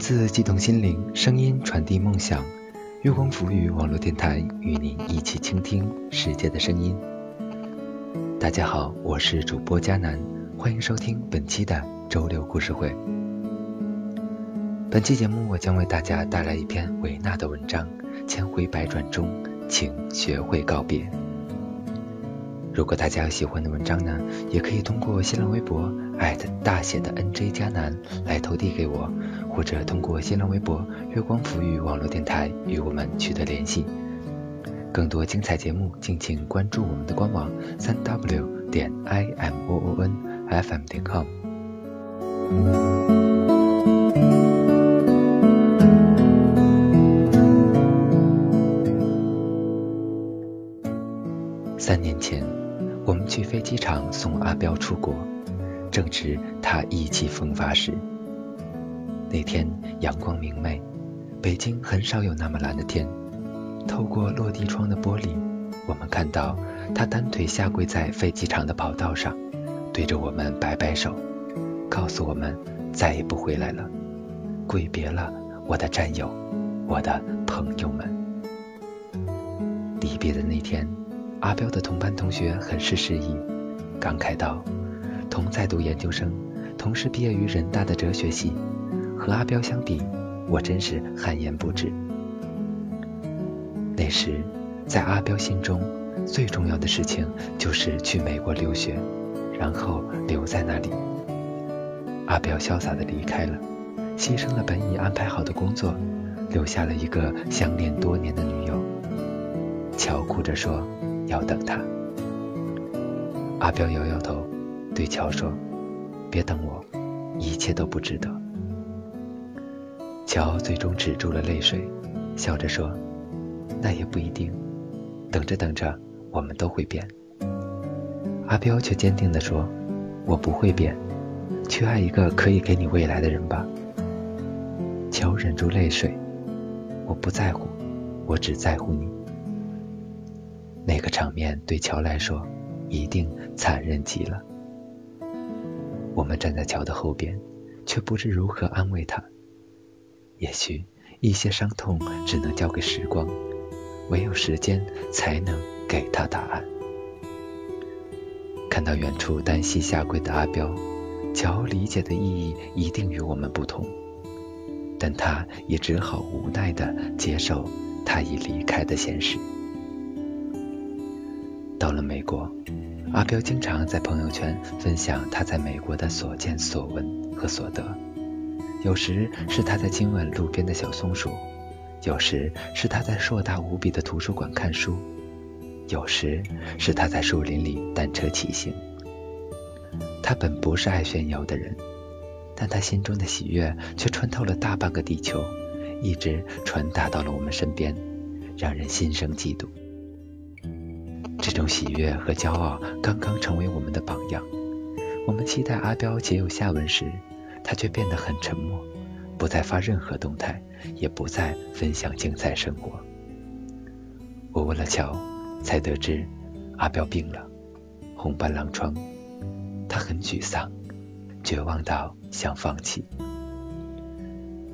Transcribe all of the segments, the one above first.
字激动心灵，声音传递梦想。月光浮语网络电台与您一起倾听世界的声音。大家好，我是主播佳楠，欢迎收听本期的周六故事会。本期节目我将为大家带来一篇维纳的文章，《千回百转中，请学会告别》。如果大家有喜欢的文章呢，也可以通过新浪微博艾特大写的 NJ 加南来投递给我，或者通过新浪微博月光浮语网络电台与我们取得联系。更多精彩节目，敬请关注我们的官网三 w 点 i m o o n f m 点 com。三年前。我们去飞机场送阿彪出国，正值他意气风发时。那天阳光明媚，北京很少有那么蓝的天。透过落地窗的玻璃，我们看到他单腿下跪在飞机场的跑道上，对着我们摆摆手，告诉我们再也不回来了，跪别了，我的战友，我的朋友们。离别的那天。阿彪的同班同学很是失意，感慨道：“同在读研究生，同时毕业于人大的哲学系，和阿彪相比，我真是汗颜不止。”那时，在阿彪心中，最重要的事情就是去美国留学，然后留在那里。阿彪潇洒地离开了，牺牲了本已安排好的工作，留下了一个相恋多年的女友。乔哭着说。要等他。阿彪摇摇头，对乔说：“别等我，一切都不值得。”乔最终止住了泪水，笑着说：“那也不一定，等着等着，我们都会变。”阿彪却坚定地说：“我不会变，去爱一个可以给你未来的人吧。”乔忍住泪水：“我不在乎，我只在乎你。”那个场面对乔来说一定残忍极了。我们站在乔的后边，却不知如何安慰他。也许一些伤痛只能交给时光，唯有时间才能给他答案。看到远处单膝下跪的阿彪，乔理解的意义一定与我们不同，但他也只好无奈地接受他已离开的现实。到了美国，阿彪经常在朋友圈分享他在美国的所见所闻和所得。有时是他在亲吻路边的小松鼠，有时是他在硕大无比的图书馆看书，有时是他在树林里单车骑行。他本不是爱炫耀的人，但他心中的喜悦却穿透了大半个地球，一直传达到了我们身边，让人心生嫉妒。这种喜悦和骄傲刚刚成为我们的榜样。我们期待阿彪结有下文时，他却变得很沉默，不再发任何动态，也不再分享精彩生活。我问了乔，才得知阿彪病了，红斑狼疮。他很沮丧，绝望到想放弃。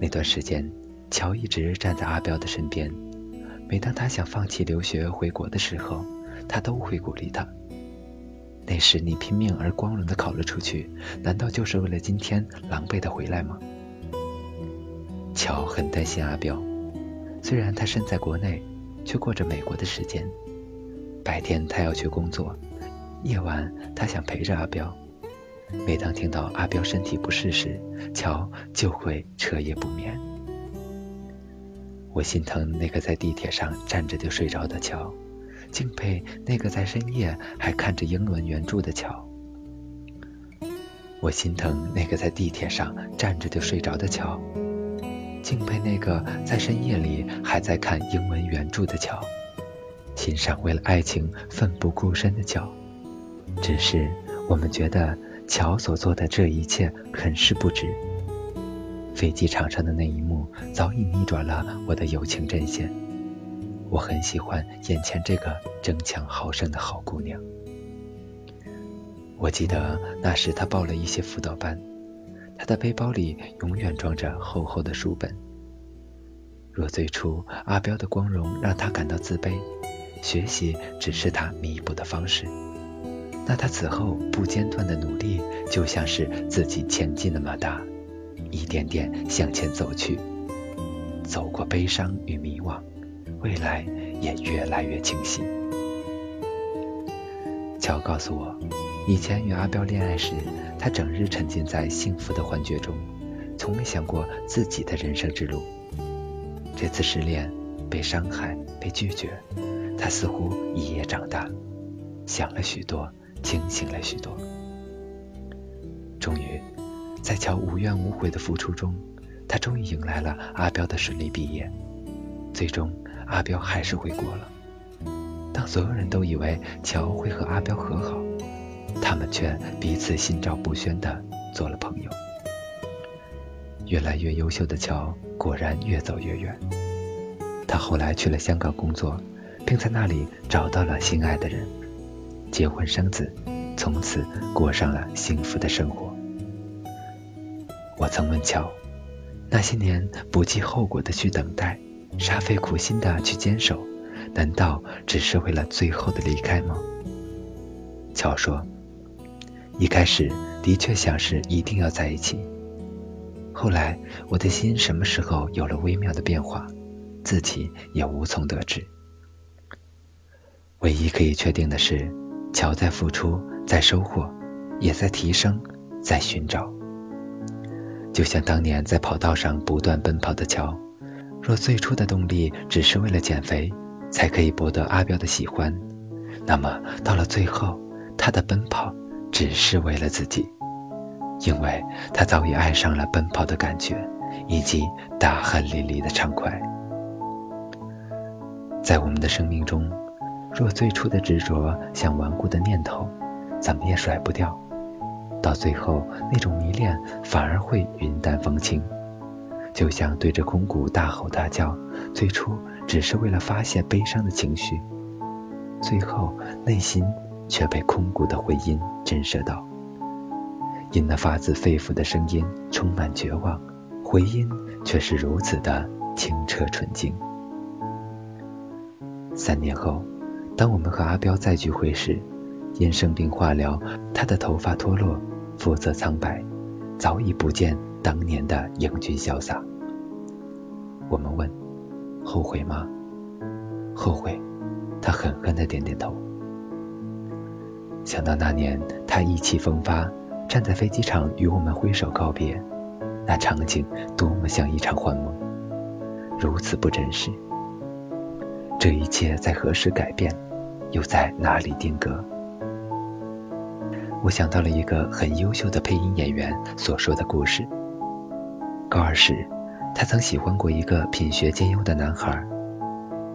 那段时间，乔一直站在阿彪的身边，每当他想放弃留学回国的时候。他都会鼓励他。那时你拼命而光荣的考了出去，难道就是为了今天狼狈的回来吗？乔很担心阿彪，虽然他身在国内，却过着美国的时间。白天他要去工作，夜晚他想陪着阿彪。每当听到阿彪身体不适时，乔就会彻夜不眠。我心疼那个在地铁上站着就睡着的乔。敬佩那个在深夜还看着英文原著的乔，我心疼那个在地铁上站着就睡着的乔，敬佩那个在深夜里还在看英文原著的乔，欣赏为了爱情奋不顾身的乔。只是我们觉得乔所做的这一切很是不值。飞机场上的那一幕早已逆转了我的友情阵线。我很喜欢眼前这个争强好胜的好姑娘。我记得那时她报了一些辅导班，她的背包里永远装着厚厚的书本。若最初阿彪的光荣让她感到自卑，学习只是她弥补的方式，那她此后不间断的努力就像是自己前进的马达，一点点向前走去，走过悲伤与迷惘，未来也越来越清晰。乔告诉我，以前与阿彪恋爱时，他整日沉浸在幸福的幻觉中，从没想过自己的人生之路。这次失恋，被伤害，被拒绝，他似乎一夜长大，想了许多，清醒了许多。终于，在乔无怨无悔的付出中，他终于迎来了阿彪的顺利毕业。最终，阿彪还是回国了。当所有人都以为乔会和阿彪和好，他们却彼此心照不宣地做了朋友。越来越优秀的乔果然越走越远。他后来去了香港工作，并在那里找到了心爱的人，结婚生子，从此过上了幸福的生活。我曾问乔，那些年不计后果的去等待，煞费苦心的去坚守，难道只是为了最后的离开吗？乔说，一开始的确想是一定要在一起。后来，我的心什么时候有了微妙的变化，自己也无从得知。唯一可以确定的是，乔在付出，在收获，也在提升，在寻找。就像当年在跑道上不断奔跑的乔，若最初的动力只是为了减肥，才可以博得阿彪的喜欢，那么到了最后，他的奔跑只是为了自己。因为他早已爱上了奔跑的感觉，以及大汗淋漓的畅快。在我们的生命中，若最初的执着像顽固的念头，怎么也甩不掉，到最后那种迷恋反而会云淡风轻。就像对着空谷大吼大叫，最初只是为了发泄悲伤的情绪，最后内心却被空谷的回音震慑到。因那发自肺腑的声音充满绝望，回音却是如此的清澈纯净。三年后，当我们和阿彪再聚会时，因生病化疗，他的头发脱落，肤色苍白，早已不见当年的英俊潇洒。我们问：后悔吗？后悔。他狠狠地点点头。想到那年他意气风发。站在飞机场与我们挥手告别，那场景多么像一场幻梦，如此不真实。这一切在何时改变，又在哪里定格？我想到了一个很优秀的配音演员所说的故事。高二时，他曾喜欢过一个品学兼优的男孩，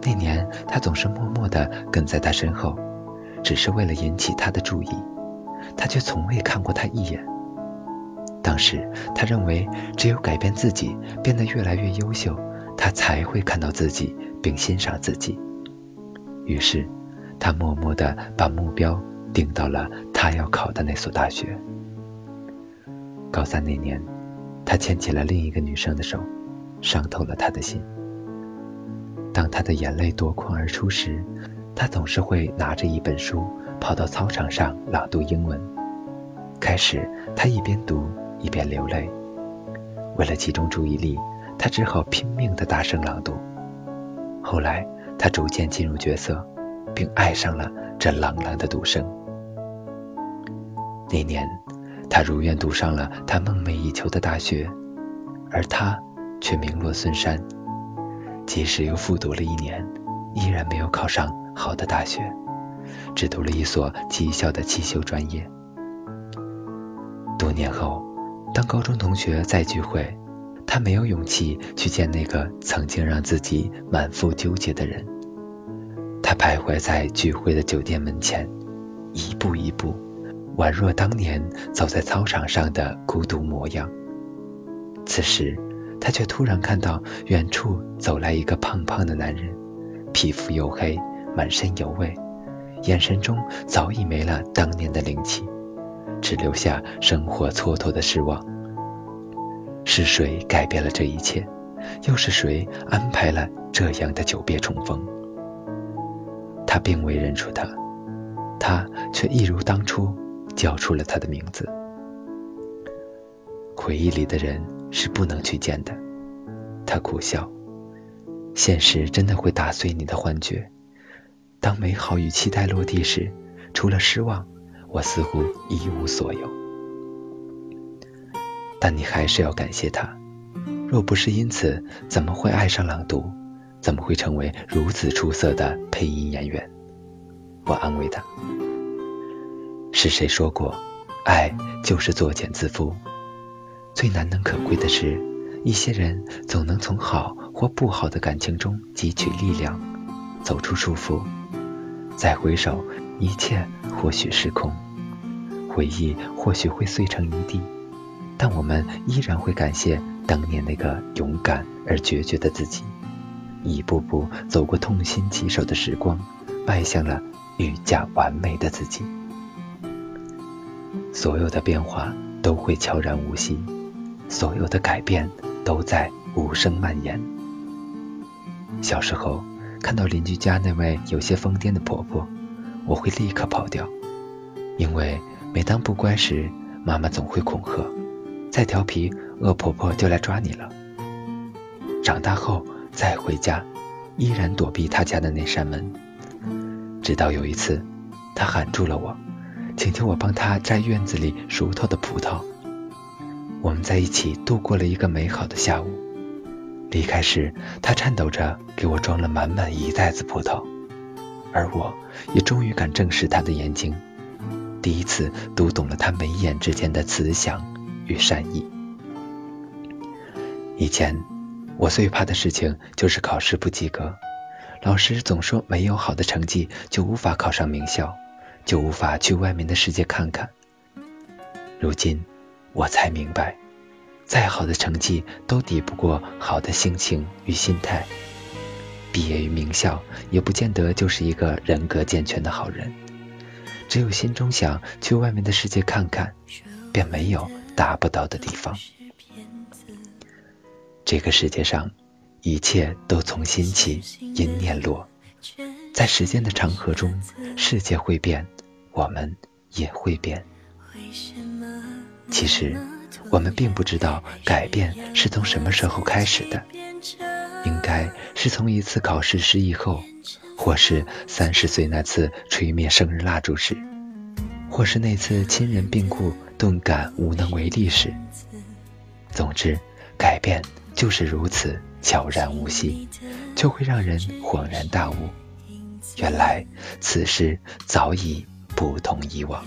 那年他总是默默地跟在他身后，只是为了引起他的注意。他却从未看过他一眼。当时他认为，只有改变自己，变得越来越优秀，他才会看到自己并欣赏自己。于是，他默默地把目标定到了他要考的那所大学。高三那年，他牵起了另一个女生的手，伤透了他的心。当他的眼泪夺眶而出时，他总是会拿着一本书。跑到操场上朗读英文。开始，他一边读一边流泪。为了集中注意力，他只好拼命的大声朗读。后来，他逐渐进入角色，并爱上了这朗朗的读声。那年，他如愿读上了他梦寐以求的大学，而他却名落孙山。即使又复读了一年，依然没有考上好的大学。只读了一所技校的汽修专业。多年后，当高中同学再聚会，他没有勇气去见那个曾经让自己满腹纠结的人。他徘徊在聚会的酒店门前，一步一步，宛若当年走在操场上的孤独模样。此时，他却突然看到远处走来一个胖胖的男人，皮肤黝黑，满身油味。眼神中早已没了当年的灵气，只留下生活蹉跎的失望。是谁改变了这一切？又是谁安排了这样的久别重逢？他并未认出他，他却一如当初叫出了他的名字。回忆里的人是不能去见的。他苦笑，现实真的会打碎你的幻觉。当美好与期待落地时，除了失望，我似乎一无所有。但你还是要感谢他。若不是因此，怎么会爱上朗读？怎么会成为如此出色的配音演员？我安慰他。是谁说过，爱就是作茧自缚？最难能可贵的是，一些人总能从好或不好的感情中汲取力量，走出束缚。再回首，一切或许失控，回忆或许会碎成一地，但我们依然会感谢。当年那个勇敢而决绝的自己，一步步走过痛心疾首的时光，迈向了愈加完美的自己。所有的变化都会悄然无息，所有的改变都在无声蔓延。小时候看到邻居家那位有些疯癫的婆婆，我会立刻跑掉，因为每当不乖时，妈妈总会恐吓。再调皮，恶婆婆就来抓你了。长大后再回家，依然躲避她家的那扇门。直到有一次，她喊住了我，请求我帮她摘院子里熟透的葡萄。我们在一起度过了一个美好的下午。离开时，她颤抖着给我装了满满一袋子葡萄，而我也终于敢正视她的眼睛，第一次读懂了她眉眼之间的慈祥。与善意。以前我最怕的事情就是考试不及格，老师总说没有好的成绩就无法考上名校，就无法去外面的世界看看。如今我才明白，再好的成绩都抵不过好的心情与心态。毕业于名校也不见得就是一个人格健全的好人，只有心中想去外面的世界看看，便没有。达不到的地方。这个世界上，一切都从心起，因念落。在时间的长河中，世界会变，我们也会变。其实，我们并不知道改变是从什么时候开始的，应该是从一次考试失意后，或是三十岁那次吹灭生日蜡烛时，或是那次亲人病故。顿感无能为力时，总之，改变就是如此悄然无息，就会让人恍然大悟。原来此事早已不同以往。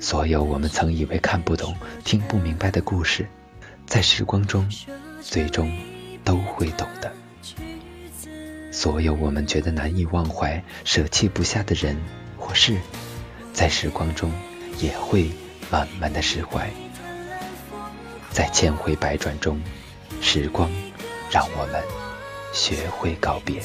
所有我们曾以为看不懂、听不明白的故事，在时光中，最终都会懂的。所有我们觉得难以忘怀、舍弃不下的人或事，在时光中。也会慢慢的释怀，在千回百转中，时光让我们学会告别。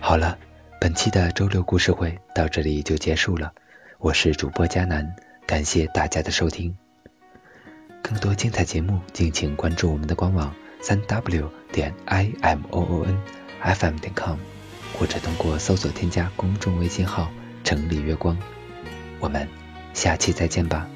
好了。本期的周六故事会到这里就结束了，我是主播佳南，感谢大家的收听。更多精彩节目，敬请关注我们的官网三 w 点 i m o o n f m 点 com，或者通过搜索添加公众微信号“城里月光”。我们下期再见吧。